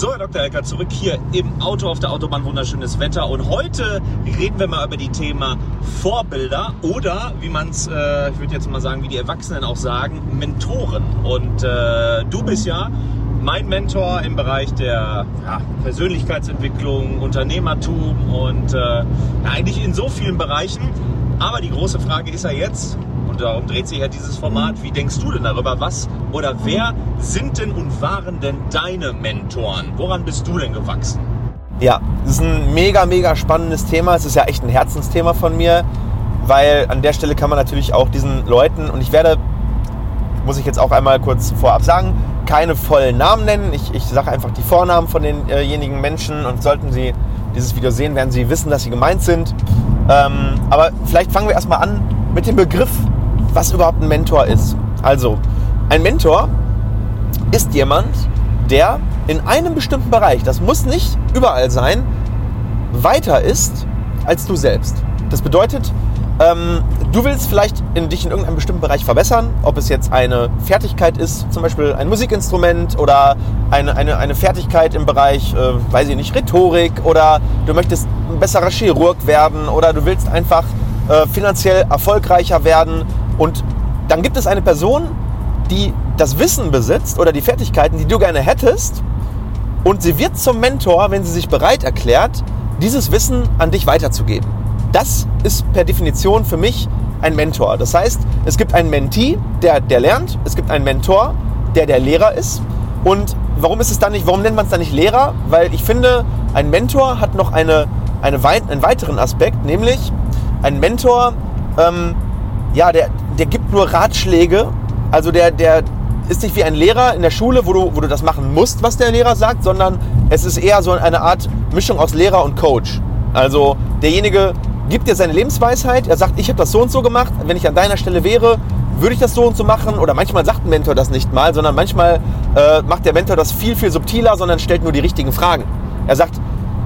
So, Herr Dr. Ecker, zurück hier im Auto auf der Autobahn. Wunderschönes Wetter. Und heute reden wir mal über die Thema Vorbilder oder, wie man es, äh, ich würde jetzt mal sagen, wie die Erwachsenen auch sagen, Mentoren. Und äh, du bist ja mein Mentor im Bereich der ja, Persönlichkeitsentwicklung, Unternehmertum und äh, eigentlich in so vielen Bereichen. Aber die große Frage ist ja jetzt, darum dreht sich ja dieses Format, wie denkst du denn darüber, was oder wer sind denn und waren denn deine Mentoren? Woran bist du denn gewachsen? Ja, das ist ein mega, mega spannendes Thema. Es ist ja echt ein Herzensthema von mir, weil an der Stelle kann man natürlich auch diesen Leuten, und ich werde, muss ich jetzt auch einmal kurz vorab sagen, keine vollen Namen nennen. Ich, ich sage einfach die Vornamen von denjenigen Menschen und sollten sie dieses Video sehen, werden sie wissen, dass sie gemeint sind. Ähm, aber vielleicht fangen wir erstmal an mit dem Begriff, was überhaupt ein Mentor ist. Also, ein Mentor ist jemand, der in einem bestimmten Bereich, das muss nicht überall sein, weiter ist als du selbst. Das bedeutet, ähm, du willst vielleicht in dich in irgendeinem bestimmten Bereich verbessern, ob es jetzt eine Fertigkeit ist, zum Beispiel ein Musikinstrument oder eine, eine, eine Fertigkeit im Bereich, äh, weiß ich nicht, Rhetorik oder du möchtest ein besserer Chirurg werden oder du willst einfach äh, finanziell erfolgreicher werden und dann gibt es eine Person, die das Wissen besitzt oder die Fertigkeiten, die du gerne hättest und sie wird zum Mentor, wenn sie sich bereit erklärt, dieses Wissen an dich weiterzugeben. Das ist per Definition für mich ein Mentor. Das heißt, es gibt einen Mentee, der, der lernt, es gibt einen Mentor, der der Lehrer ist. Und warum ist es dann nicht, warum nennt man es dann nicht Lehrer? Weil ich finde, ein Mentor hat noch eine, eine, einen weiteren Aspekt, nämlich ein Mentor, ähm, ja, der, der gibt nur Ratschläge. Also der, der ist nicht wie ein Lehrer in der Schule, wo du, wo du das machen musst, was der Lehrer sagt, sondern es ist eher so eine Art Mischung aus Lehrer und Coach. Also derjenige gibt dir seine Lebensweisheit. Er sagt, ich habe das so und so gemacht. Wenn ich an deiner Stelle wäre, würde ich das so und so machen. Oder manchmal sagt ein Mentor das nicht mal, sondern manchmal äh, macht der Mentor das viel, viel subtiler, sondern stellt nur die richtigen Fragen. Er sagt,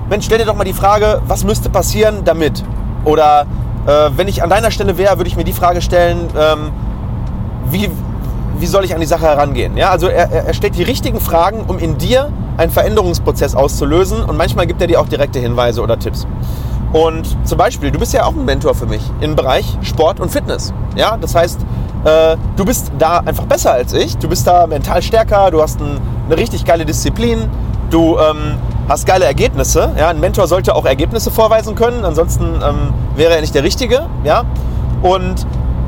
Mensch, stell dir doch mal die Frage, was müsste passieren damit? Oder äh, wenn ich an deiner Stelle wäre, würde ich mir die Frage stellen, ähm, wie, wie soll ich an die Sache herangehen? Ja, also er, er stellt die richtigen Fragen, um in dir einen Veränderungsprozess auszulösen und manchmal gibt er dir auch direkte Hinweise oder Tipps. Und zum Beispiel, du bist ja auch ein Mentor für mich im Bereich Sport und Fitness. Ja, das heißt, äh, du bist da einfach besser als ich. Du bist da mental stärker, du hast ein, eine richtig geile Disziplin, du ähm, hast geile Ergebnisse. Ja, ein Mentor sollte auch Ergebnisse vorweisen können, ansonsten ähm, wäre er nicht der Richtige. Ja, und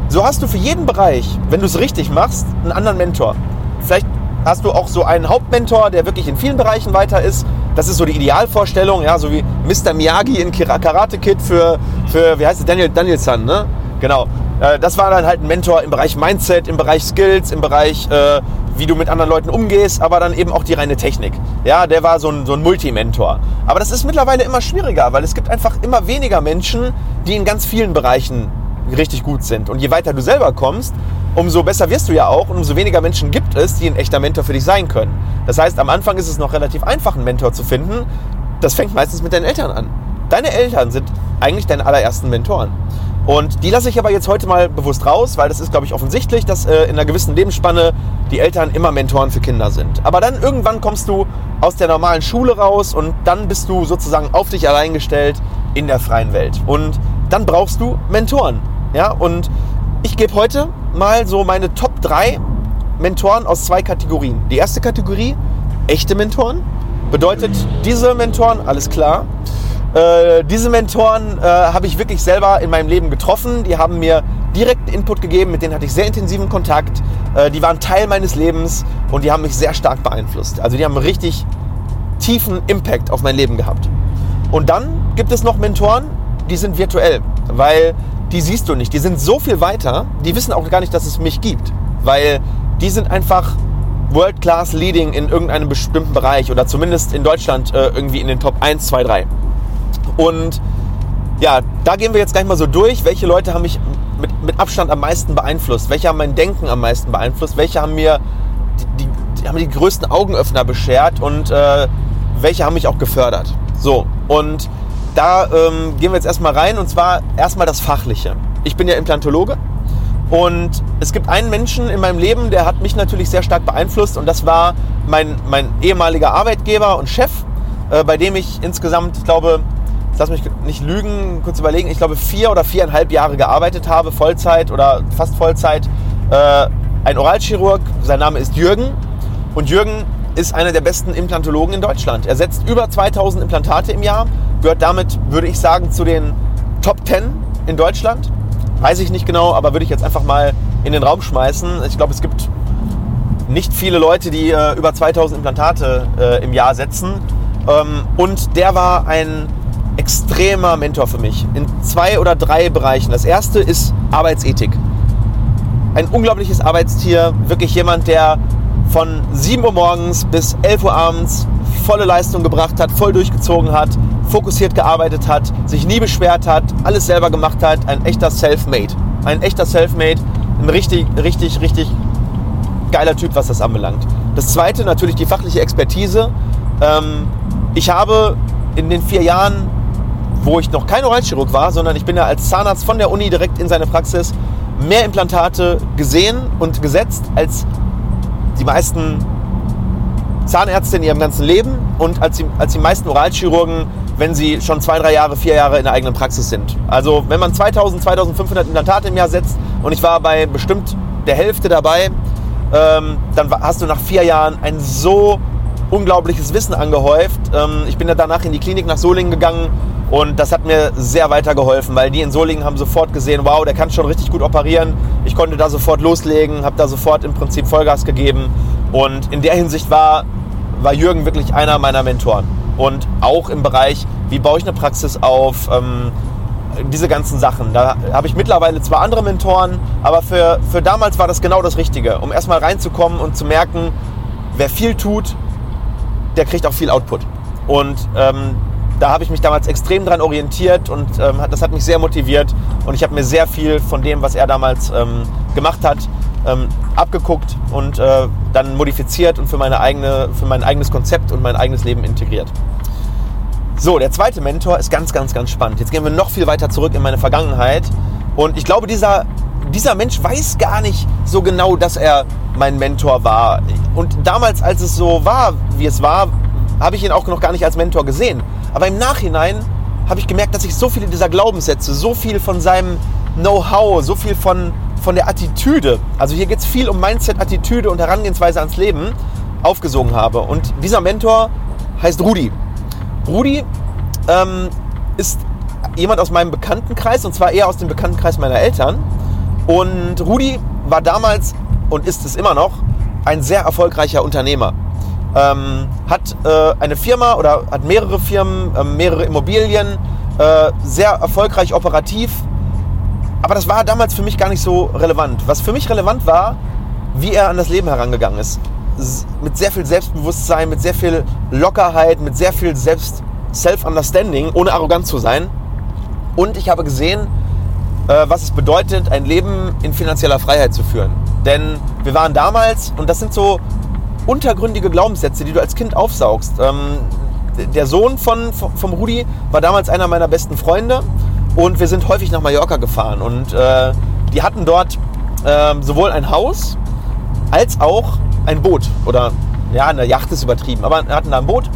so hast du für jeden Bereich, wenn du es richtig machst, einen anderen Mentor. Vielleicht hast du auch so einen Hauptmentor, der wirklich in vielen Bereichen weiter ist. Das ist so die Idealvorstellung, ja, so wie Mr. Miyagi in Karate Kid für, für wie heißt es, Daniel, Danielson, ne? Genau. Äh, das war dann halt ein Mentor im Bereich Mindset, im Bereich Skills, im Bereich, äh, wie du mit anderen Leuten umgehst, aber dann eben auch die reine Technik. Ja, der war so ein, so ein Multimentor. Aber das ist mittlerweile immer schwieriger, weil es gibt einfach immer weniger Menschen, die in ganz vielen Bereichen richtig gut sind. Und je weiter du selber kommst, umso besser wirst du ja auch und umso weniger Menschen gibt es, die ein echter Mentor für dich sein können. Das heißt, am Anfang ist es noch relativ einfach, einen Mentor zu finden. Das fängt meistens mit deinen Eltern an. Deine Eltern sind eigentlich deine allerersten Mentoren. Und die lasse ich aber jetzt heute mal bewusst raus, weil das ist, glaube ich, offensichtlich, dass äh, in einer gewissen Lebensspanne die Eltern immer Mentoren für Kinder sind. Aber dann irgendwann kommst du aus der normalen Schule raus und dann bist du sozusagen auf dich allein gestellt in der freien Welt. Und dann brauchst du Mentoren. Ja, und ich gebe heute mal so meine Top 3 Mentoren aus zwei Kategorien. Die erste Kategorie, echte Mentoren. Bedeutet, diese Mentoren, alles klar. Äh, diese Mentoren äh, habe ich wirklich selber in meinem Leben getroffen. Die haben mir direkten Input gegeben, mit denen hatte ich sehr intensiven Kontakt. Äh, die waren Teil meines Lebens und die haben mich sehr stark beeinflusst. Also die haben einen richtig tiefen Impact auf mein Leben gehabt. Und dann gibt es noch Mentoren, die sind virtuell, weil die siehst du nicht. Die sind so viel weiter, die wissen auch gar nicht, dass es mich gibt. Weil die sind einfach World Class Leading in irgendeinem bestimmten Bereich oder zumindest in Deutschland äh, irgendwie in den Top 1, 2, 3. Und ja, da gehen wir jetzt gleich mal so durch, welche Leute haben mich mit, mit Abstand am meisten beeinflusst, welche haben mein Denken am meisten beeinflusst, welche haben mir die, die, die haben die größten Augenöffner beschert? Und äh, welche haben mich auch gefördert. So, und da ähm, gehen wir jetzt erstmal rein. Und zwar erstmal das Fachliche. Ich bin ja Implantologe. Und es gibt einen Menschen in meinem Leben, der hat mich natürlich sehr stark beeinflusst. Und das war mein, mein ehemaliger Arbeitgeber und Chef, äh, bei dem ich insgesamt, ich glaube, lass mich nicht lügen, kurz überlegen, ich glaube vier oder viereinhalb Jahre gearbeitet habe, Vollzeit oder fast Vollzeit. Äh, ein Oralchirurg, sein Name ist Jürgen und Jürgen ist einer der besten Implantologen in Deutschland. Er setzt über 2000 Implantate im Jahr, gehört damit, würde ich sagen, zu den Top 10 in Deutschland. Weiß ich nicht genau, aber würde ich jetzt einfach mal in den Raum schmeißen. Ich glaube, es gibt nicht viele Leute, die äh, über 2000 Implantate äh, im Jahr setzen. Ähm, und der war ein extremer Mentor für mich in zwei oder drei Bereichen. Das erste ist Arbeitsethik. Ein unglaubliches Arbeitstier, wirklich jemand, der von 7 Uhr morgens bis 11 Uhr abends volle Leistung gebracht hat, voll durchgezogen hat, fokussiert gearbeitet hat, sich nie beschwert hat, alles selber gemacht hat. Ein echter Selfmade. Ein echter Selfmade. Ein richtig, richtig, richtig geiler Typ, was das anbelangt. Das zweite natürlich die fachliche Expertise. Ähm, ich habe in den vier Jahren, wo ich noch kein Oralchirurg war, sondern ich bin ja als Zahnarzt von der Uni direkt in seine Praxis, mehr Implantate gesehen und gesetzt als die meisten Zahnärzte in ihrem ganzen Leben und als die, als die meisten Oralchirurgen, wenn sie schon zwei, drei Jahre, vier Jahre in der eigenen Praxis sind. Also wenn man 2000, 2500 Implantate im Jahr setzt und ich war bei bestimmt der Hälfte dabei, ähm, dann hast du nach vier Jahren ein so unglaubliches Wissen angehäuft. Ähm, ich bin ja danach in die Klinik nach Solingen gegangen und das hat mir sehr weitergeholfen, weil die in Solingen haben sofort gesehen, wow, der kann schon richtig gut operieren. Ich konnte da sofort loslegen, habe da sofort im Prinzip Vollgas gegeben. Und in der Hinsicht war, war Jürgen wirklich einer meiner Mentoren. Und auch im Bereich, wie baue ich eine Praxis auf, ähm, diese ganzen Sachen. Da habe ich mittlerweile zwar andere Mentoren, aber für, für damals war das genau das Richtige, um erstmal reinzukommen und zu merken, wer viel tut, der kriegt auch viel Output. Und ähm, da habe ich mich damals extrem dran orientiert und ähm, das hat mich sehr motiviert und ich habe mir sehr viel von dem, was er damals ähm, gemacht hat, ähm, abgeguckt und äh, dann modifiziert und für, meine eigene, für mein eigenes Konzept und mein eigenes Leben integriert. So, der zweite Mentor ist ganz, ganz, ganz spannend. Jetzt gehen wir noch viel weiter zurück in meine Vergangenheit und ich glaube, dieser, dieser Mensch weiß gar nicht so genau, dass er mein Mentor war. Und damals, als es so war, wie es war, habe ich ihn auch noch gar nicht als Mentor gesehen. Aber im Nachhinein habe ich gemerkt, dass ich so viele dieser Glaubenssätze, so viel von seinem Know-how, so viel von, von der Attitüde, also hier geht es viel um Mindset, Attitüde und Herangehensweise ans Leben, aufgesogen habe. Und dieser Mentor heißt Rudi. Rudi ähm, ist jemand aus meinem Bekanntenkreis und zwar eher aus dem Bekanntenkreis meiner Eltern. Und Rudi war damals und ist es immer noch ein sehr erfolgreicher Unternehmer ähm, hat äh, eine Firma oder hat mehrere Firmen, äh, mehrere Immobilien, äh, sehr erfolgreich operativ. Aber das war damals für mich gar nicht so relevant. Was für mich relevant war, wie er an das Leben herangegangen ist. Mit sehr viel Selbstbewusstsein, mit sehr viel Lockerheit, mit sehr viel Selbst Self-Understanding, ohne arrogant zu sein. Und ich habe gesehen, äh, was es bedeutet, ein Leben in finanzieller Freiheit zu führen. Denn wir waren damals, und das sind so untergründige Glaubenssätze, die du als Kind aufsaugst. Ähm, der Sohn von, vom Rudi war damals einer meiner besten Freunde und wir sind häufig nach Mallorca gefahren und äh, die hatten dort äh, sowohl ein Haus als auch ein Boot oder ja, eine Yacht ist übertrieben, aber hatten da ein Boot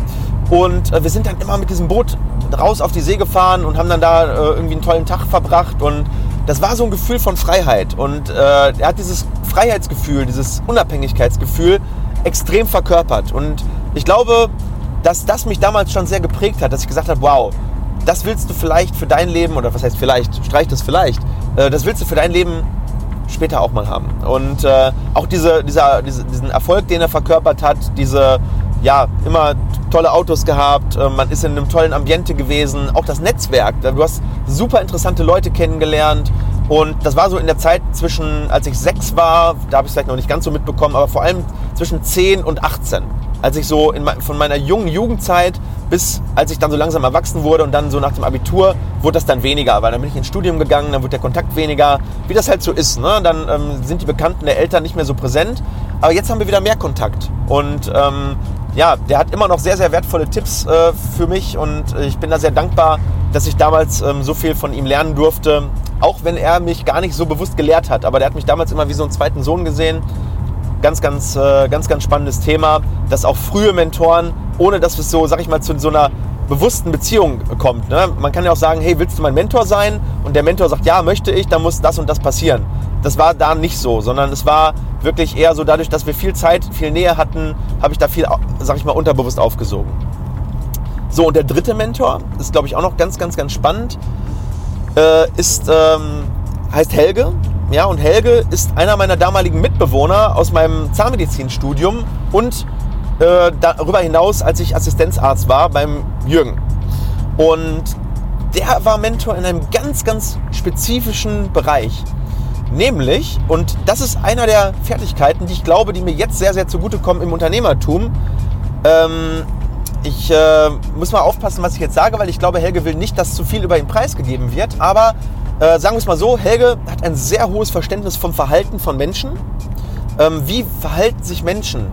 und äh, wir sind dann immer mit diesem Boot raus auf die See gefahren und haben dann da äh, irgendwie einen tollen Tag verbracht und das war so ein Gefühl von Freiheit und äh, er hat dieses Freiheitsgefühl, dieses Unabhängigkeitsgefühl extrem verkörpert. Und ich glaube, dass das mich damals schon sehr geprägt hat, dass ich gesagt habe, wow, das willst du vielleicht für dein Leben, oder was heißt vielleicht, streich das vielleicht, äh, das willst du für dein Leben später auch mal haben. Und äh, auch diese, dieser, diese, diesen Erfolg, den er verkörpert hat, diese, ja, immer tolle Autos gehabt, äh, man ist in einem tollen Ambiente gewesen, auch das Netzwerk, du hast super interessante Leute kennengelernt, und das war so in der Zeit zwischen, als ich sechs war, da habe ich es vielleicht noch nicht ganz so mitbekommen, aber vor allem zwischen 10 und 18. Als ich so in, von meiner jungen Jugendzeit bis als ich dann so langsam erwachsen wurde und dann so nach dem Abitur, wurde das dann weniger, weil dann bin ich ins Studium gegangen, dann wird der Kontakt weniger, wie das halt so ist. Ne? Dann ähm, sind die Bekannten der Eltern nicht mehr so präsent. Aber jetzt haben wir wieder mehr Kontakt. Und ähm, ja, der hat immer noch sehr, sehr wertvolle Tipps äh, für mich und ich bin da sehr dankbar, dass ich damals ähm, so viel von ihm lernen durfte. Auch wenn er mich gar nicht so bewusst gelehrt hat, aber der hat mich damals immer wie so einen zweiten Sohn gesehen. Ganz, ganz, äh, ganz, ganz spannendes Thema, dass auch frühe Mentoren, ohne dass es so, sag ich mal, zu so einer bewussten Beziehung kommt. Ne? Man kann ja auch sagen, hey, willst du mein Mentor sein? Und der Mentor sagt, ja, möchte ich, dann muss das und das passieren. Das war da nicht so, sondern es war wirklich eher so dadurch, dass wir viel Zeit, viel Nähe hatten, habe ich da viel, sag ich mal, unterbewusst aufgesogen. So, und der dritte Mentor, ist glaube ich auch noch ganz, ganz, ganz spannend, äh, ist, ähm, heißt Helge. Ja, und Helge ist einer meiner damaligen Mitbewohner aus meinem Zahnmedizinstudium und äh, darüber hinaus, als ich Assistenzarzt war beim Jürgen. Und der war Mentor in einem ganz, ganz spezifischen Bereich. Nämlich, und das ist einer der Fertigkeiten, die ich glaube, die mir jetzt sehr, sehr zugutekommen im Unternehmertum. Ähm, ich äh, muss mal aufpassen, was ich jetzt sage, weil ich glaube, Helge will nicht, dass zu viel über ihn preisgegeben wird. Aber äh, sagen wir es mal so, Helge hat ein sehr hohes Verständnis vom Verhalten von Menschen. Ähm, wie verhalten sich Menschen,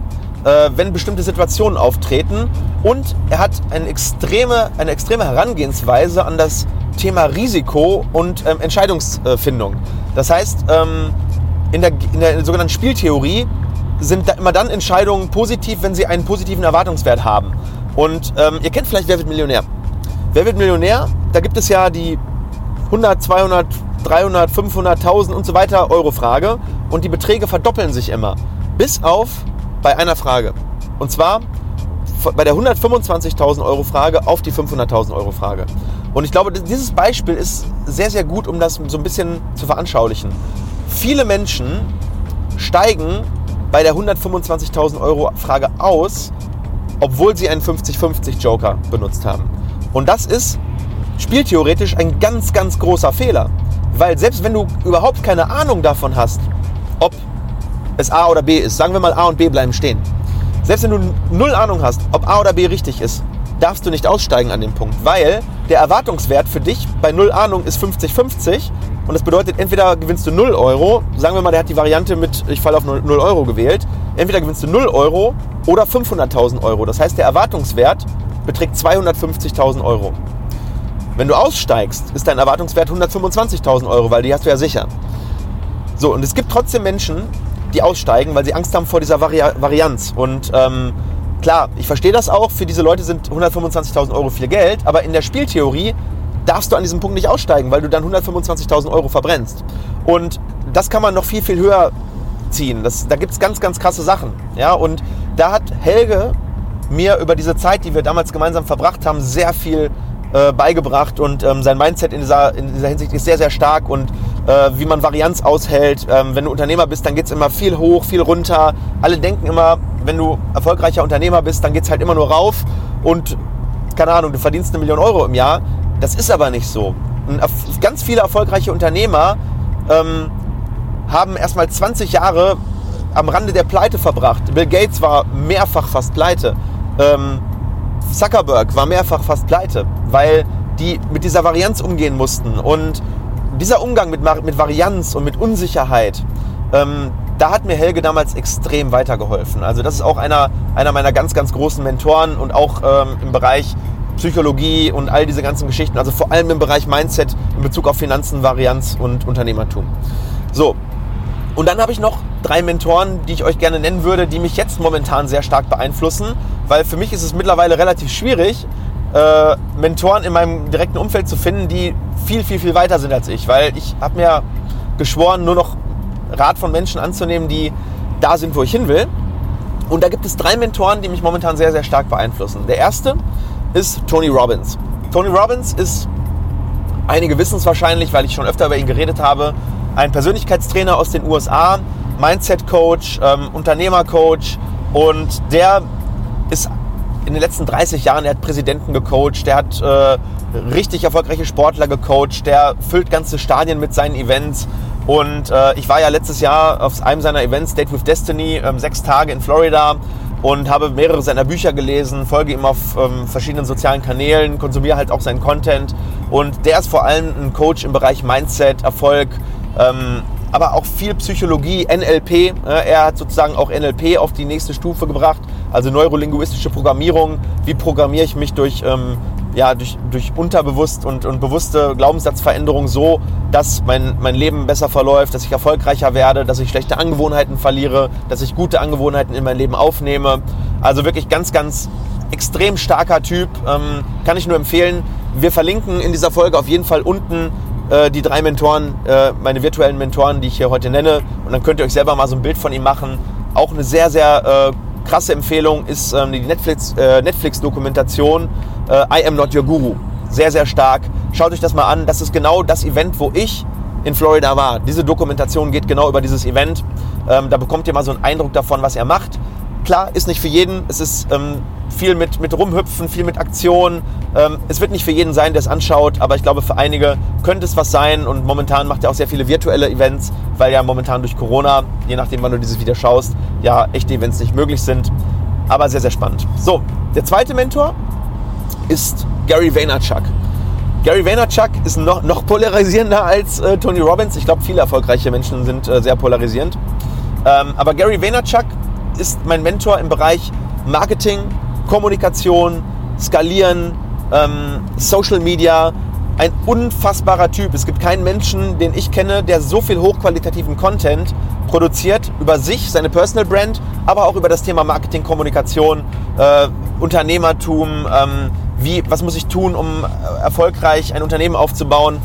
äh, wenn bestimmte Situationen auftreten? Und er hat eine extreme, eine extreme Herangehensweise an das Thema Risiko und ähm, Entscheidungsfindung. Das heißt, ähm, in, der, in der sogenannten Spieltheorie sind da immer dann Entscheidungen positiv, wenn sie einen positiven Erwartungswert haben. Und ähm, ihr kennt vielleicht Wer wird Millionär? Wer wird Millionär? Da gibt es ja die 100, 200, 300, 500.000 und so weiter Euro Frage und die Beträge verdoppeln sich immer. Bis auf bei einer Frage. Und zwar bei der 125.000 Euro Frage auf die 500.000 Euro Frage. Und ich glaube, dieses Beispiel ist sehr, sehr gut, um das so ein bisschen zu veranschaulichen. Viele Menschen steigen bei der 125.000 Euro Frage aus, obwohl sie einen 50-50 Joker benutzt haben. Und das ist spieltheoretisch ein ganz, ganz großer Fehler. Weil selbst wenn du überhaupt keine Ahnung davon hast, ob es A oder B ist, sagen wir mal A und B bleiben stehen. Selbst wenn du null Ahnung hast, ob A oder B richtig ist, darfst du nicht aussteigen an dem Punkt, weil der Erwartungswert für dich bei null Ahnung ist 50-50 und das bedeutet, entweder gewinnst du 0 Euro, sagen wir mal, der hat die Variante mit, ich falle auf 0, 0 Euro gewählt, entweder gewinnst du 0 Euro oder 500.000 Euro. Das heißt, der Erwartungswert beträgt 250.000 Euro. Wenn du aussteigst, ist dein Erwartungswert 125.000 Euro, weil die hast du ja sicher. So, und es gibt trotzdem Menschen, die aussteigen, weil sie Angst haben vor dieser Vari Varianz. Und ähm, klar, ich verstehe das auch, für diese Leute sind 125.000 Euro viel Geld, aber in der Spieltheorie darfst du an diesem Punkt nicht aussteigen, weil du dann 125.000 Euro verbrennst. Und das kann man noch viel, viel höher ziehen. Das, da gibt es ganz, ganz krasse Sachen. Ja? Und da hat Helge mir über diese Zeit, die wir damals gemeinsam verbracht haben, sehr viel äh, beigebracht und ähm, sein Mindset in dieser, in dieser Hinsicht ist sehr, sehr stark und äh, wie man Varianz aushält. Ähm, wenn du Unternehmer bist, dann geht es immer viel hoch, viel runter. Alle denken immer, wenn du erfolgreicher Unternehmer bist, dann geht es halt immer nur rauf und keine Ahnung, du verdienst eine Million Euro im Jahr. Das ist aber nicht so. Ganz viele erfolgreiche Unternehmer ähm, haben erstmal 20 Jahre am Rande der Pleite verbracht. Bill Gates war mehrfach fast pleite. Ähm, Zuckerberg war mehrfach fast pleite, weil die mit dieser Varianz umgehen mussten. Und dieser Umgang mit, mit Varianz und mit Unsicherheit, ähm, da hat mir Helge damals extrem weitergeholfen. Also das ist auch einer, einer meiner ganz, ganz großen Mentoren und auch ähm, im Bereich Psychologie und all diese ganzen Geschichten. Also vor allem im Bereich Mindset in Bezug auf Finanzen, Varianz und Unternehmertum. So, und dann habe ich noch drei Mentoren, die ich euch gerne nennen würde, die mich jetzt momentan sehr stark beeinflussen, weil für mich ist es mittlerweile relativ schwierig, äh, Mentoren in meinem direkten Umfeld zu finden, die viel, viel, viel weiter sind als ich, weil ich habe mir geschworen, nur noch Rat von Menschen anzunehmen, die da sind, wo ich hin will. Und da gibt es drei Mentoren, die mich momentan sehr, sehr stark beeinflussen. Der erste ist Tony Robbins. Tony Robbins ist, einige wissen es wahrscheinlich, weil ich schon öfter über ihn geredet habe, ein Persönlichkeitstrainer aus den USA, Mindset-Coach, ähm, Unternehmer-Coach und der in den letzten 30 Jahren, er hat Präsidenten gecoacht, der hat äh, richtig erfolgreiche Sportler gecoacht, der füllt ganze Stadien mit seinen Events und äh, ich war ja letztes Jahr auf einem seiner Events, Date with Destiny, ähm, sechs Tage in Florida und habe mehrere seiner Bücher gelesen, folge ihm auf ähm, verschiedenen sozialen Kanälen, konsumiere halt auch seinen Content. Und der ist vor allem ein Coach im Bereich Mindset, Erfolg, ähm, aber auch viel Psychologie, NLP. Äh, er hat sozusagen auch NLP auf die nächste Stufe gebracht, also neurolinguistische Programmierung. Wie programmiere ich mich durch, ähm, ja, durch, durch unterbewusst und, und bewusste Glaubenssatzveränderung so, dass mein, mein Leben besser verläuft, dass ich erfolgreicher werde, dass ich schlechte Angewohnheiten verliere, dass ich gute Angewohnheiten in mein Leben aufnehme. Also wirklich ganz, ganz extrem starker Typ. Ähm, kann ich nur empfehlen. Wir verlinken in dieser Folge auf jeden Fall unten äh, die drei Mentoren, äh, meine virtuellen Mentoren, die ich hier heute nenne. Und dann könnt ihr euch selber mal so ein Bild von ihm machen. Auch eine sehr, sehr äh, krasse Empfehlung ist ähm, die äh, Netflix-Dokumentation Netflix I Am Not Your Guru. Sehr, sehr stark. Schaut euch das mal an. Das ist genau das Event, wo ich in Florida war. Diese Dokumentation geht genau über dieses Event. Ähm, da bekommt ihr mal so einen Eindruck davon, was er macht. Klar, ist nicht für jeden. Es ist ähm, viel mit, mit Rumhüpfen, viel mit Aktion. Ähm, es wird nicht für jeden sein, der es anschaut, aber ich glaube, für einige könnte es was sein. Und momentan macht er auch sehr viele virtuelle Events, weil ja momentan durch Corona, je nachdem, wann du dieses Video schaust, ja echte Events nicht möglich sind. Aber sehr, sehr spannend. So, der zweite Mentor ist Gary Vaynerchuk. Gary Vaynerchuk ist noch, noch polarisierender als äh, Tony Robbins. Ich glaube, viele erfolgreiche Menschen sind äh, sehr polarisierend. Ähm, aber Gary Vaynerchuk ist mein Mentor im Bereich Marketing, Kommunikation, Skalieren, ähm, Social Media. Ein unfassbarer Typ. Es gibt keinen Menschen, den ich kenne, der so viel hochqualitativen Content produziert über sich, seine Personal Brand, aber auch über das Thema Marketing, Kommunikation, äh, Unternehmertum, ähm, wie, was muss ich tun, um äh, erfolgreich ein Unternehmen aufzubauen.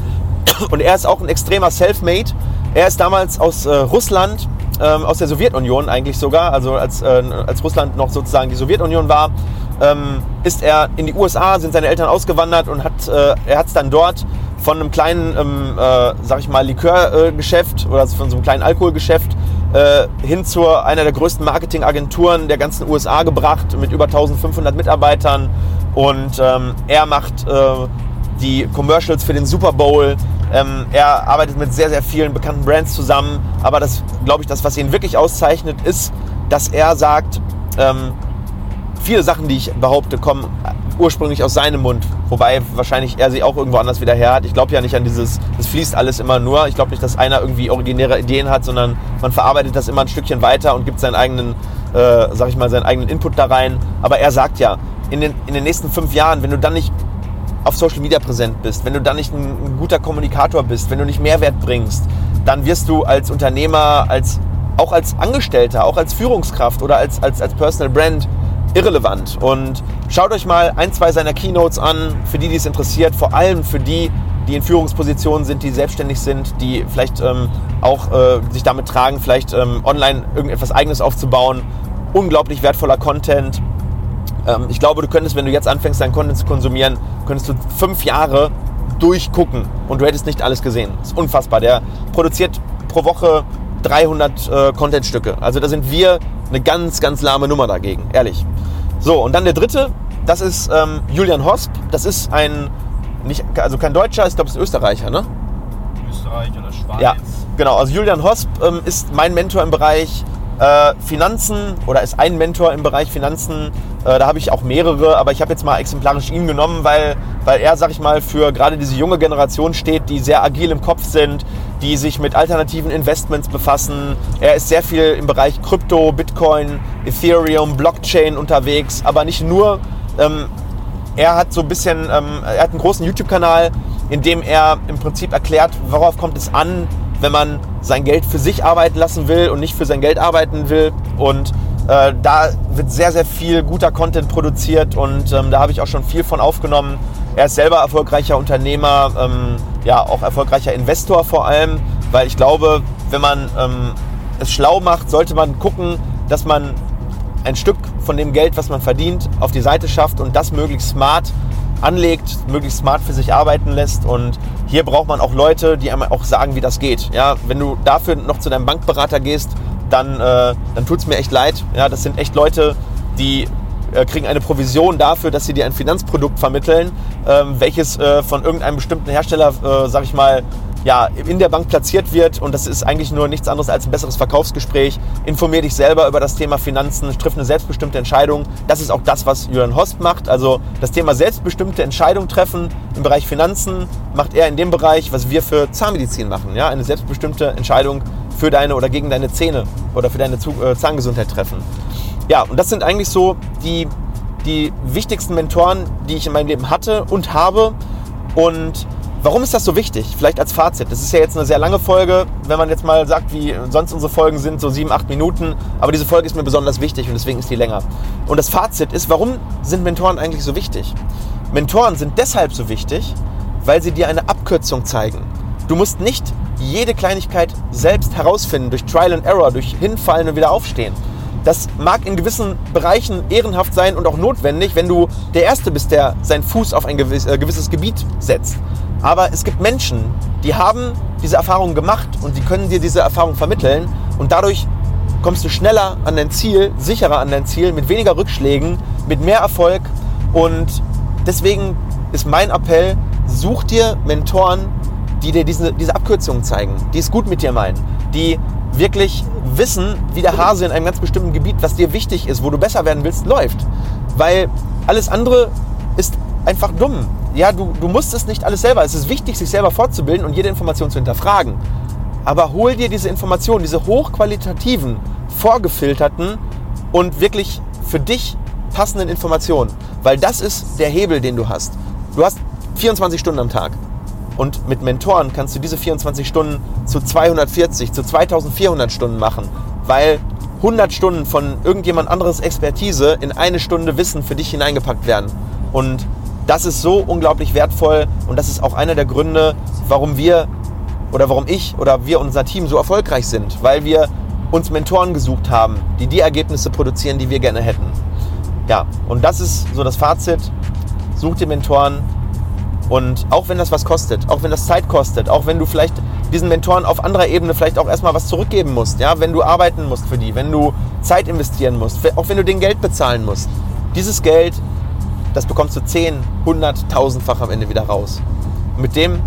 Und er ist auch ein extremer Selfmade. Er ist damals aus äh, Russland ähm, aus der Sowjetunion eigentlich sogar, also als, äh, als Russland noch sozusagen die Sowjetunion war, ähm, ist er in die USA, sind seine Eltern ausgewandert und hat, äh, er hat es dann dort von einem kleinen, ähm, äh, sag ich mal, Likörgeschäft oder von so einem kleinen Alkoholgeschäft äh, hin zu einer der größten Marketingagenturen der ganzen USA gebracht mit über 1500 Mitarbeitern. Und ähm, er macht äh, die Commercials für den Super Bowl. Ähm, er arbeitet mit sehr, sehr vielen bekannten Brands zusammen. Aber das, glaube ich, das, was ihn wirklich auszeichnet, ist, dass er sagt, ähm, viele Sachen, die ich behaupte, kommen ursprünglich aus seinem Mund. Wobei wahrscheinlich er sie auch irgendwo anders wieder her hat. Ich glaube ja nicht an dieses, es fließt alles immer nur. Ich glaube nicht, dass einer irgendwie originäre Ideen hat, sondern man verarbeitet das immer ein Stückchen weiter und gibt seinen eigenen, äh, sag ich mal, seinen eigenen Input da rein. Aber er sagt ja, in den, in den nächsten fünf Jahren, wenn du dann nicht auf Social Media präsent bist, wenn du dann nicht ein, ein guter Kommunikator bist, wenn du nicht Mehrwert bringst, dann wirst du als Unternehmer, als, auch als Angestellter, auch als Führungskraft oder als, als, als Personal Brand irrelevant. Und schaut euch mal ein, zwei seiner Keynotes an, für die, die es interessiert, vor allem für die, die in Führungspositionen sind, die selbstständig sind, die vielleicht ähm, auch äh, sich damit tragen, vielleicht ähm, online irgendetwas Eigenes aufzubauen. Unglaublich wertvoller Content. Ähm, ich glaube, du könntest, wenn du jetzt anfängst, deinen Content zu konsumieren, könntest du fünf Jahre durchgucken und du hättest nicht alles gesehen. Das ist unfassbar. Der produziert pro Woche 300 äh, Contentstücke. Also da sind wir eine ganz, ganz lahme Nummer dagegen, ehrlich. So, und dann der dritte, das ist ähm, Julian Hosp. Das ist ein, nicht, also kein Deutscher, ich glaube, es ist Österreicher, ne? Österreich oder Schweiz. Ja, genau. Also Julian Hosp ähm, ist mein Mentor im Bereich äh, Finanzen oder ist ein Mentor im Bereich Finanzen. Äh, da habe ich auch mehrere, aber ich habe jetzt mal exemplarisch ihn genommen, weil, weil er, sag ich mal, für gerade diese junge Generation steht, die sehr agil im Kopf sind, die sich mit alternativen Investments befassen. Er ist sehr viel im Bereich Krypto, Bitcoin, Ethereum, Blockchain unterwegs, aber nicht nur. Ähm, er hat so ein bisschen, ähm, er hat einen großen YouTube-Kanal, in dem er im Prinzip erklärt, worauf kommt es an, wenn man sein Geld für sich arbeiten lassen will und nicht für sein Geld arbeiten will. Und äh, da wird sehr, sehr viel guter Content produziert und ähm, da habe ich auch schon viel von aufgenommen. Er ist selber erfolgreicher Unternehmer, ähm, ja auch erfolgreicher Investor vor allem, weil ich glaube, wenn man ähm, es schlau macht, sollte man gucken, dass man ein Stück von dem Geld, was man verdient, auf die Seite schafft und das möglichst smart anlegt, möglichst smart für sich arbeiten lässt. Und hier braucht man auch Leute, die einem auch sagen, wie das geht. Ja, wenn du dafür noch zu deinem Bankberater gehst, dann, äh, dann tut es mir echt leid. Ja, das sind echt Leute, die äh, kriegen eine Provision dafür, dass sie dir ein Finanzprodukt vermitteln, ähm, welches äh, von irgendeinem bestimmten Hersteller, äh, sag ich mal, ja, in der Bank platziert wird und das ist eigentlich nur nichts anderes als ein besseres Verkaufsgespräch. Informier dich selber über das Thema Finanzen, triff eine selbstbestimmte Entscheidung. Das ist auch das, was Jürgen Host macht. Also das Thema selbstbestimmte Entscheidung treffen im Bereich Finanzen macht er in dem Bereich, was wir für Zahnmedizin machen. Ja, eine selbstbestimmte Entscheidung für deine oder gegen deine Zähne oder für deine äh, Zahngesundheit treffen. Ja, und das sind eigentlich so die, die wichtigsten Mentoren, die ich in meinem Leben hatte und habe. Und warum ist das so wichtig? Vielleicht als Fazit. Das ist ja jetzt eine sehr lange Folge, wenn man jetzt mal sagt, wie sonst unsere Folgen sind, so sieben, acht Minuten. Aber diese Folge ist mir besonders wichtig und deswegen ist die länger. Und das Fazit ist, warum sind Mentoren eigentlich so wichtig? Mentoren sind deshalb so wichtig, weil sie dir eine Abkürzung zeigen. Du musst nicht jede Kleinigkeit selbst herausfinden durch Trial and Error, durch Hinfallen und wieder aufstehen. Das mag in gewissen Bereichen ehrenhaft sein und auch notwendig, wenn du der Erste bist, der seinen Fuß auf ein äh, gewisses Gebiet setzt. Aber es gibt Menschen, die haben diese Erfahrung gemacht und die können dir diese Erfahrung vermitteln und dadurch kommst du schneller an dein Ziel, sicherer an dein Ziel, mit weniger Rückschlägen, mit mehr Erfolg und deswegen ist mein Appell, such dir Mentoren, die dir diese, diese Abkürzungen zeigen, die es gut mit dir meinen, die wirklich wissen, wie der Hase in einem ganz bestimmten Gebiet, was dir wichtig ist, wo du besser werden willst, läuft. Weil alles andere ist einfach dumm. Ja, du, du musst es nicht alles selber. Es ist wichtig, sich selber fortzubilden und jede Information zu hinterfragen. Aber hol dir diese Informationen, diese hochqualitativen, vorgefilterten und wirklich für dich passenden Informationen. Weil das ist der Hebel, den du hast. Du hast 24 Stunden am Tag. Und mit Mentoren kannst du diese 24 Stunden zu 240, zu 2400 Stunden machen, weil 100 Stunden von irgendjemand anderes Expertise in eine Stunde Wissen für dich hineingepackt werden. Und das ist so unglaublich wertvoll und das ist auch einer der Gründe, warum wir oder warum ich oder wir unser Team so erfolgreich sind, weil wir uns Mentoren gesucht haben, die die Ergebnisse produzieren, die wir gerne hätten. Ja, und das ist so das Fazit. Such dir Mentoren, und auch wenn das was kostet, auch wenn das Zeit kostet, auch wenn du vielleicht diesen Mentoren auf anderer Ebene vielleicht auch erstmal was zurückgeben musst, ja, wenn du arbeiten musst für die, wenn du Zeit investieren musst, auch wenn du den Geld bezahlen musst. Dieses Geld, das bekommst du 10, 100, 1000-fach am Ende wieder raus. Mit dem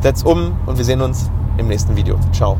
setz um und wir sehen uns im nächsten Video. Ciao.